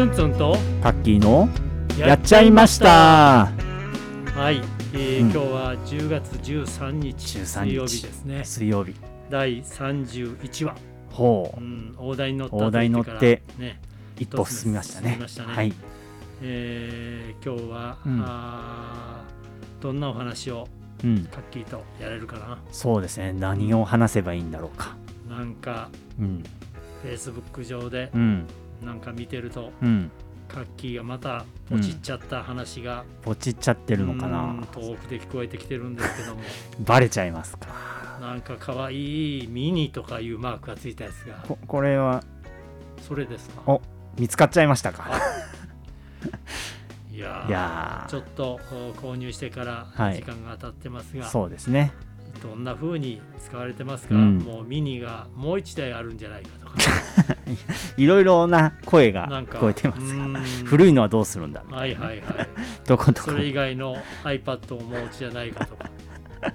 ツンツンとカッキーのやっちゃいました。はい、えーうん。今日は10月13日13水曜日ですね。水曜日。第31話、ほう。うん、大台に乗った大台に乗って一歩進みましたね。したね。はい。えー今日は、うん。あーどんなお話をうん。カッキーとやれるかな？そうですね。何を話せばいいんだろうか。なんかうん。フェイスブック上でうんなんか見てるとうん。カッキーがまたポチっちゃった話が、ポチっちゃってるのかうんな遠くで聞こえてきてるんですけども。バレちゃいますか。なんか可愛いミニとかいうマークがついたやつが。ここれは。それですか。お見つかっちゃいましたか。いやちょっと購入してからはい。時間が経ってますが、ーそうですね。どんな風に使われてますか、うん。もうミニがもう一台あるんじゃないかとか いろいろな声が聞こえてます古いのはどうするんだみたはいはいはい。どこどこ。それ以外の iPad をお持ちじゃないかとか。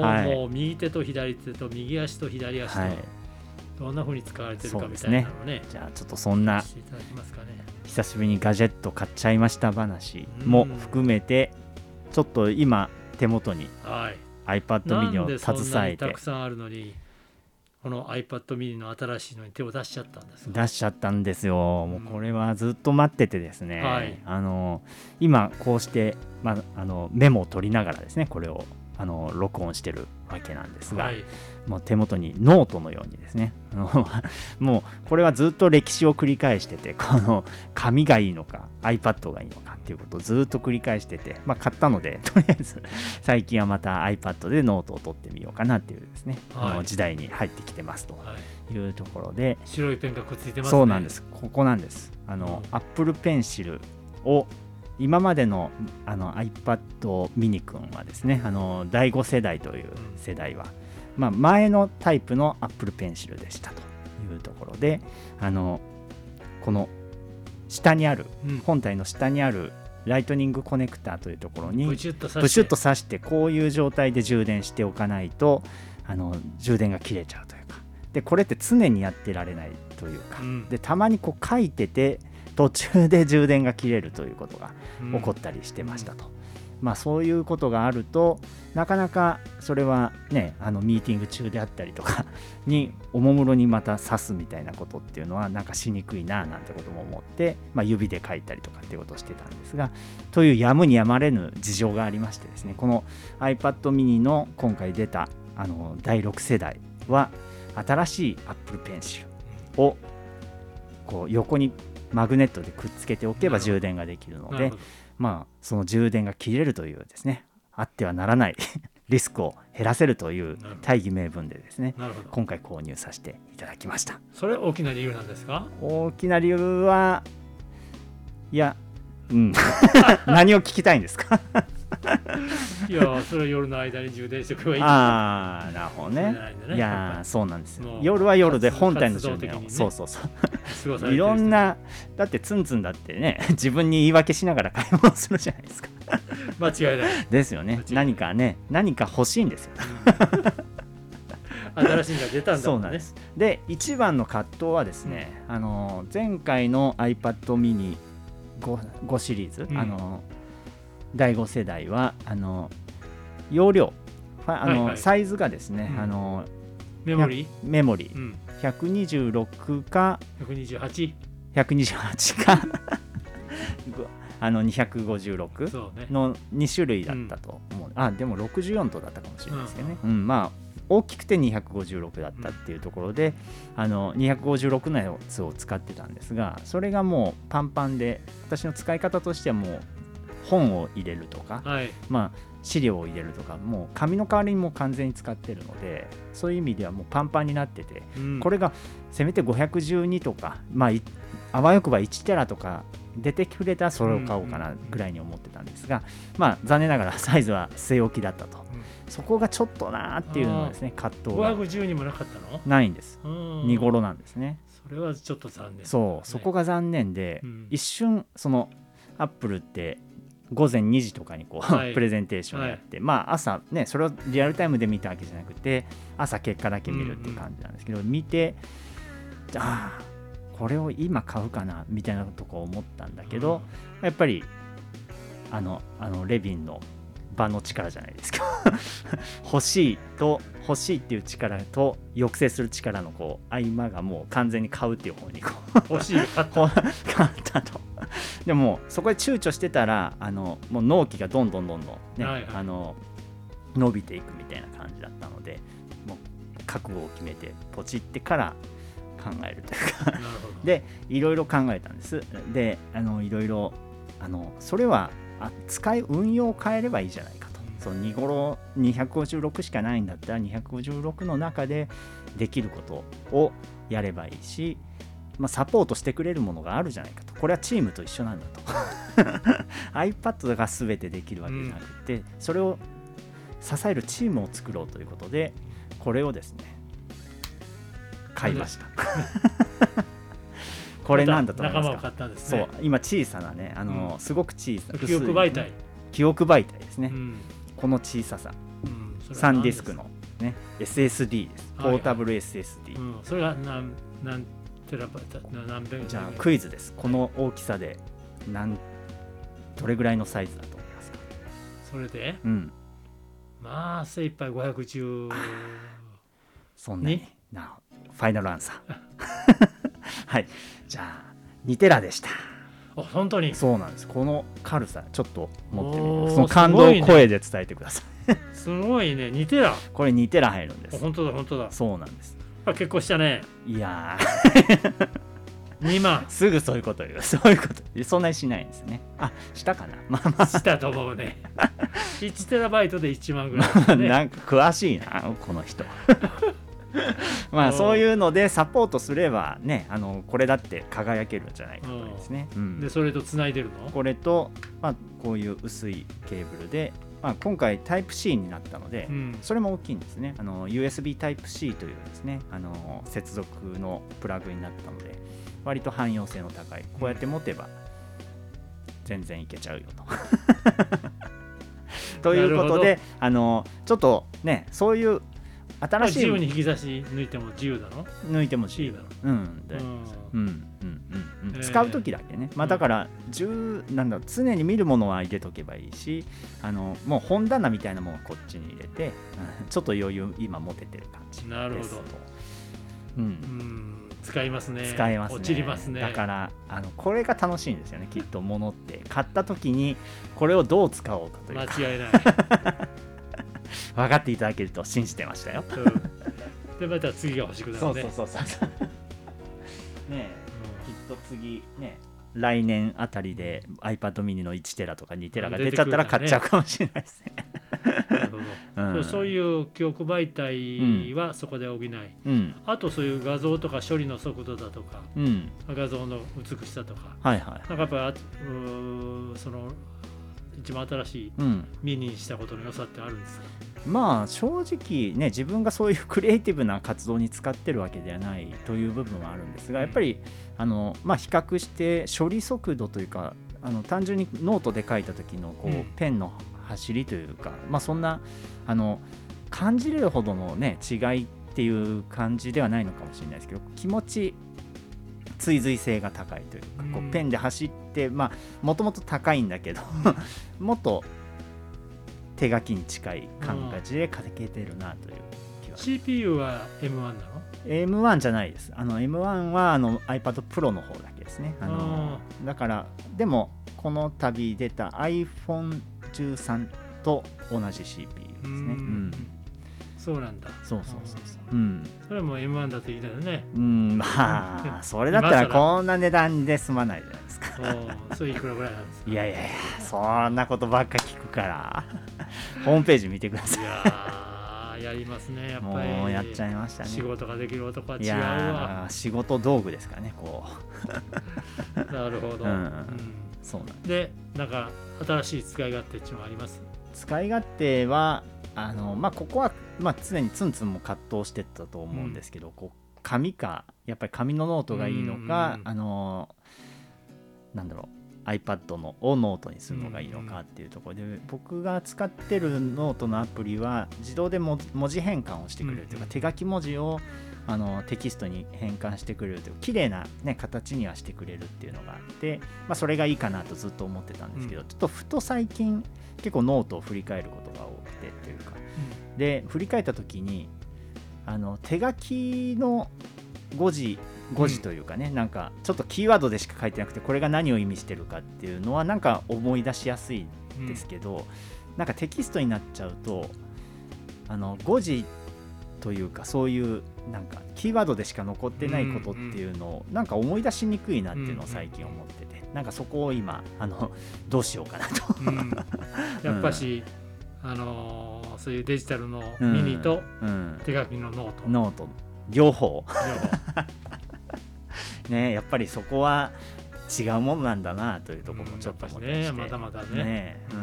はい。もう右手と左手と右足と左足と、はい。どんな風に使われてるかみたいなね。のをね。じゃあちょっとそんなね。久しぶりにガジェット買っちゃいました話も含めてちょっと今手元にはい。iPad な mini を携えて。にたくさんあるのにこの iPad mini の新しいのに手を出しちゃったんですか出しちゃったんですよ。もうこれはずっと待っててですね、はい。あの今こうして、まあ、あのメモを取りながらですねこれをあの録音してるわけなんですが、はい。もう手元にノートのようにですね。もうこれはずっと歴史を繰り返しててこの紙がいいのか iPad がいいのかっていうことをずっと繰り返してて、まあ、買ったので とりあえず最近はまた iPad でノートを取ってみようかなっていうですね、あはい。の時代に入ってきてますとはい。いうところで、白いペンがくっついてますね。そうなんです。ここなんです。あの、うん。Apple Pencil を今までのあの iPad mini 君はですねあの第5世代という世代は、まあ、前のタイプの Apple Pencil でしたというところであのこの下にあるうん。本体の下にあるライトニングコネクターというところにブシュッと刺して。プシュッと挿してこういう状態で充電しておかないとあの充電が切れちゃうというか。でこれって常にやってられないというか、うん。でたまにこう書いてて途中で充電が切れるということがうん。起こったりしてましたと、まあそういうことがあるとなかなかそれはねあのミーティング中であったりとか におもむろにまた刺すみたいなことっていうのはなんかしにくいななんてことも思って、まあ、指で書いたりとかっていうことをしてたんですがというやむにやまれぬ事情がありましてですねこの iPad mini の今回出たあの第6世代は新しい Apple Pencil をこう横にマグネットでくっつけておけば充電ができるのでまあその充電が切れるというですねあってはならない リスクを減らせるという大義名分でですね今回購入させていただきました。それ大きな理由なんですか？大きな理由はいやうん。何を聞きたいんですか？いやそれは夜の間に充電しておけばいい。ああなるほどね。ねいやそうなんですよ。夜は夜で活本体の充電を、ね。そうそうそういろんなだってツンツンだってね 自分に言い訳しながら買い物するじゃないですか。間違いない。ですよね。何かね何か欲しいんですよ。新しいのが出たんだね。そうなんです。で一番の葛藤はですね、あの前回の iPad mini 5, 5シリーズ、うん。あの第5世代はあの容量。あの、はいはい。サイズがですね、うん。あのメモリー？メモリうん126か。128 128か。ご あの256そうね。の2種類だったと思う、あでも64とだったかもしれないですけどね、うん。まあ大きくて256だったっていうところで、あの256のやつを使ってたんですがそれがもうパンパンで私の使い方としてはもう本を入れるとか、はい。まあ資料を入れるとかもう紙の代わりにもう完全に使ってるのでそういう意味ではもうパンパンになっててうん。これがせめて512とか、まあ、いあわよくば1テラとか出てくれたらそれを買おうかなぐらいに思ってたんですが、まあ、残念ながらサイズは据え置きだったと、うん。そこがちょっとなーっていうのがですね葛藤が。510にもなかったの？ないんです。うん。見頃なんですね。それはちょっと残念。そう。そこが残念で、うん。一瞬そのアップルって午前2時とかにこう、はい。プレゼンテーションやって、まあ朝ねそれをリアルタイムで見たわけじゃなくて朝結果だけ見るっていう感じなんですけど、見てああこれを今買うかなみたいなとこ思ったんだけど、やっぱりあのあのレビンの場の力じゃないですか。欲しいと欲しいっていう力と抑制する力のこう合間がもう完全に買うっていう方にこう欲しい買った。買ったと でもそこで躊躇してたらあのもう納期がどんどんどんどん、ねはいはい。あの伸びていくみたいな感じだったのでもう覚悟を決めてポチってから考えるというか。でいろいろ考えたんです。であのいろいろあのそれはあ使い運用を変えればいいじゃないかと。その2頃256しかないんだったら256の中でできることをやればいいし、まあ、サポートしてくれるものがあるじゃないかと。これはチームと一緒なんだと。iPad が全てできるわけじゃなくて、それを支えるチームを作ろうということでこれをですね買いました。これなんだと思いますか？仲間を買ったんですそうね今小さなねあの、うん。すごく小さ記憶媒体、記憶媒体ですね、うん。この小ささ。うん。サンディスクの、ね、SSD です。はいはい。ポータブル SSD、うん、それが何何テラバイトな何百じゃあクイズです。この大きさでなんどれぐらいのサイズだと思いますか？それで？うん。まあ精一杯510そんなに？になファイナルアンサー。はい。じゃあ2テラでした。あ本当に？そうなんです。この軽さちょっと持ってみおーますその感動を声で伝えてください。すごいね。2テラ。これ2テラ入るんです。あ本当だ本当だ。そうなんですあ結構したね。いや2万ーすぐそういうこと言う。そういうことそんなにしないんですね。あしたかな。まあましたと思うね。1テラバイトで1万ぐらい。ね なんか詳しいなこの人 まあそういうのでサポートすればねあのこれだって輝けるんじゃないかとですね、うん。でそれとつないでるの？これと、まあ、こういう薄いケーブルで、まあ、今回タイプ C になったので、うん。それも大きいんですね。あの USB タイプ C というですねあの接続のプラグになったので割と汎用性の高い。こうやって持てば全然いけちゃうよと。ということであのちょっとねそういうまあ新しい自由に引き出し抜いても自由だろ？抜いても C だろ。うんでうん。うんうん使う時だけね、まあ、だから10なんだ常に見るものは入れとけばいいしあのもう本棚みたいなものをこっちに入れて、う んちょっと余裕今持ててる感じですと。なるほど。うん。うん。使いますね。使えますね。落ちりますね。だからあのこれが楽しいんですよねきっと物って。買った時にこれをどう使おうかという。か間違いない、分かっていただけると信じてましたよ。うん。でまた次が欲しくなるね。そうそうそうねえ。きっと次ね。来年あたりで iPad mini の1テラとか2テラが出ちゃったら買っちゃうかもしれないですね。うん。そういう記憶媒体はそこで補い、うん。あとそういう画像とか処理の速度だとかうん。画像の美しさとか。はいはい。なんかやっぱその一番新しいうん、ミニにしたことの良さってあるんですか？まあ正直ね自分がそういうクリエイティブな活動に使ってるわけではないという部分はあるんですがやっぱりあの、まあ、比較して処理速度というかあの単純にノートで書いた時のこう、うん。ペンの走りというか、まあ、そんなあの感じれるほどの、ね、違いっていう感じではないのかもしれないですけど気持ち追随性が高いというか、こうペンで走ってまあもともと高いんだけど もっと手書きに近い感じで書けてるなという気は、CPU は M1 なの？M1 じゃないです。あの M1 はあの iPad Pro の方だけですね。あのだからでもこの度出た iPhone13 と同じ CPU ですね。うん。うんそうなんだ。そうそうそうそう。うん、それも M1 だといいだよね。うん、まあそれだったらこんな値段で済まないじゃないですか。そうそれいくらぐらいなんですか。いやいやいやそんなことばっか聞くから。ホームページ見てください。やーやりますねやっいぱり。もうやっちゃいましたね。仕事ができる男はい違うやわー仕事道具ですからねこう。なるほど、うん。うん。そうなんでなんか新しい使い勝手っていうのがあります？使い勝手はあのまあここは、まあ、常にツンツンも葛藤してったと思うんですけど、こう紙かやっぱり紙のノートがいいのか、うん。あのなんだろう iPad のをノートにするのがいいのかっていうところで、僕が使ってるノートのアプリは自動でも文字変換をしてくれるというか、うん。手書き文字をあのテキストに変換してくれるという綺麗なね形にはしてくれるっていうのがあって、まあ、それがいいかなとずっと思ってたんですけど、うん。ちょっとふと最近結構ノートを振り返ることが多くてというかで振り返った時にあの手書きの誤字誤字というかね、なんかちょっとキーワードでしか書いてなくてこれが何を意味してるかっていうのはなんか思い出しやすいんですけど、なんかテキストになっちゃうとあの誤字というかそういうなんかキーワードでしか残ってないことっていうのをなんか思い出しにくいなっていうのを最近思っててなんかそこを今あのどうしようかなと。うん。やっぱし、あのーそういうデジタルのうんミニとうん、手書きのノート、ノート。両方。ねやっぱりそこは違うものなんだなというところもちょっと思って、ねまだまだね。ね。うん。結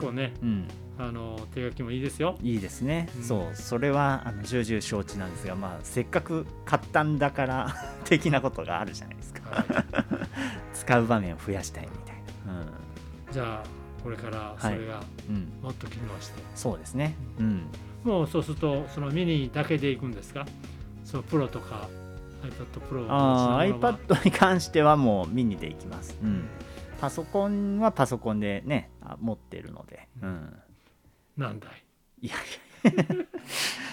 構ね、うん、あのー手書きもいいですよ。いいですね、うん。そう。それはあの重々承知なんですが、まあ、せっかく買ったんだから 的なことがあるじゃないですか。はい。使う場面を増やしたいみたいな。じゃあこれからそれがうん、うん、もっと機能して、そうですね。うん。もうそうするとそのミニだけでいくんですか？そのプロとか iPad プロあ iPad に関してはもうミニでいきます、うん、パソコンはパソコンでねあ持ってるので、うん、何台？いやいや。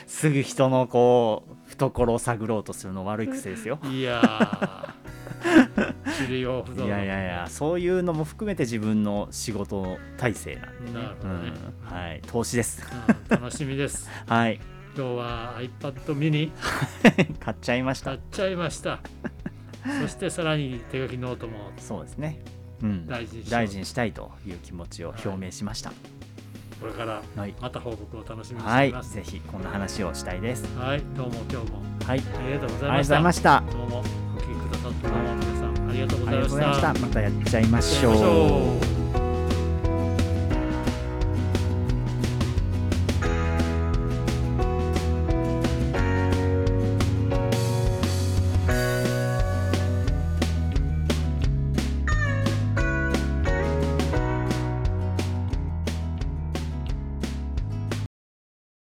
すぐ人のこう懐を探ろうとするの悪い癖ですよ。いやいやいやいや。そういうのも含めて自分の仕事体制なんでね。なるほどね。うん、はい。投資です。うん。楽しみです。はい。今日は iPad mini 買っちゃいました。買っちゃいました。そしてさらに手書きノートも。そうですね。うん大事にし大事にしたいという気持ちを表明しました。これからはい、また報告を楽しみにしはいています。ぜひこんな話をしたいです。はい、どうも今日も。はい。ありがとうございました。どうもお聞きくださった皆さんありがとうございました。ました。やっちゃいましょう